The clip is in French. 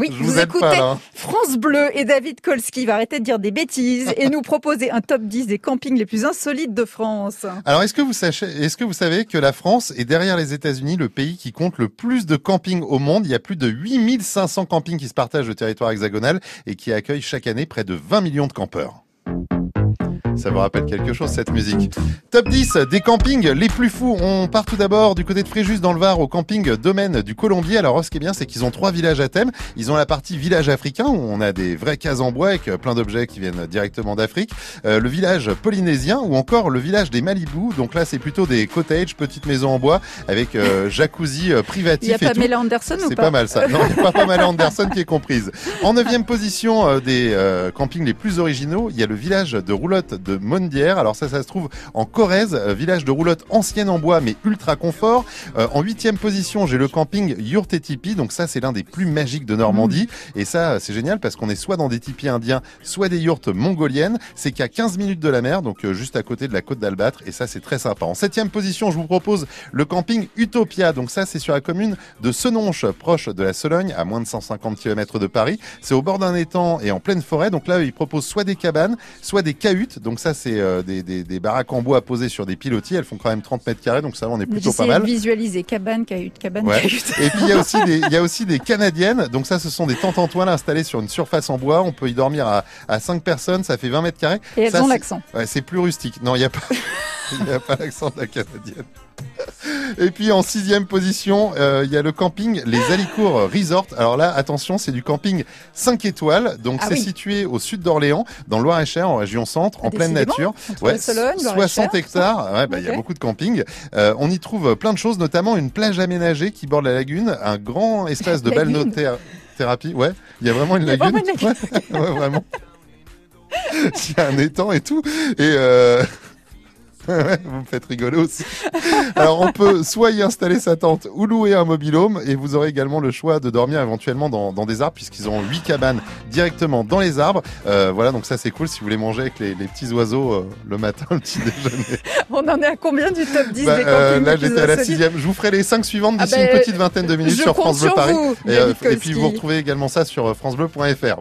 Oui, vous, écoutez pas. France Bleu et David Kolski va arrêter de dire des bêtises et nous proposer un top 10 des campings les plus insolites de France. Alors, est-ce que vous sachez, est-ce que vous savez que la France est derrière les États-Unis le pays qui compte le plus de campings au monde? Il y a plus de 8500 campings qui se partagent le territoire hexagonal et qui accueillent chaque année près de 20 millions de campeurs. Ça vous rappelle quelque chose cette musique Top 10 des campings les plus fous. On part tout d'abord du côté de Fréjus dans le Var au camping Domaine du Colombier. Alors ce qui est bien c'est qu'ils ont trois villages à thème. Ils ont la partie village africain où on a des vraies cases en bois avec plein d'objets qui viennent directement d'Afrique. Euh, le village polynésien ou encore le village des Malibu. Donc là c'est plutôt des cottages, petites maisons en bois avec euh, jacuzzi euh, Il privatif y a tout. Pamela Anderson ou C'est pas pas mal ça. Non, il n'y a pas Pamela Anderson qui est comprise. En neuvième position euh, des euh, campings les plus originaux, il y a le village de Roulotte de Mondière. Alors ça, ça se trouve en Corrèze, euh, village de roulotte ancienne en bois mais ultra confort. Euh, en huitième position, j'ai le camping Yurt et Tipi. Donc ça, c'est l'un des plus magiques de Normandie. Et ça, c'est génial parce qu'on est soit dans des tipis indiens, soit des yurts mongoliennes. C'est qu'à 15 minutes de la mer, donc euh, juste à côté de la côte d'Albâtre. Et ça, c'est très sympa. En septième position, je vous propose le camping Utopia. Donc ça, c'est sur la commune de Senonches, proche de la Sologne, à moins de 150 km de Paris. C'est au bord d'un étang et en pleine forêt. Donc là, ils proposent soit des cabanes, soit des cahutes. Donc ça, c'est euh, des, des, des baraques en bois posées sur des pilotis. Elles font quand même 30 mètres carrés, donc ça, on est plutôt pas mal. visualiser cabane, cahute, cabane, Ouais. cahute. Et puis il y a aussi des, il y a aussi des canadiennes. Donc ça, ce sont des tentes en toile installées sur une surface en bois. On peut y dormir à, à 5 personnes. Ça fait 20 mètres carrés. Et elles Ça, ont l'accent. Ouais, c'est plus rustique. Non, il n'y a pas, il y a pas l'accent de la canadienne. Et puis en sixième position, euh, il y a le camping Les Alicours Resort. Alors là, attention, c'est du camping 5 étoiles. Donc Ah c'est oui. situé au sud d'Orléans, dans le Loir-et-Cher, en région centre, en pleine nature. Loir-et-Cher, 60 hectares. Ouais, bah, il y a beaucoup de camping. Euh, on y trouve plein de choses, notamment une plage aménagée qui borde la lagune, un grand espace de balnéothérapie. Ouais, il y a vraiment une lagune. vraiment une lagune. Ouais, ouais, vraiment. Il y a un étang et tout. Et euh... vous me faites rigoler aussi. Alors on peut soit y installer sa tente ou louer un mobilhome et vous aurez également le choix de dormir éventuellement dans, dans des arbres puisqu'ils ont huit cabanes directement dans les arbres. Euh, voilà donc ça c'est cool si vous voulez manger avec les, les petits oiseaux euh, le matin le petit déjeuner. On en est à combien du top 10 Bah, des euh, là j'étais à la sixième. Je vous ferai les cinq suivantes Ah d'ici ben, une petite vingtaine de minutes sur France Bleu Paris. vous, Et, euh, et puis vous retrouvez également ça sur francebleu.fr.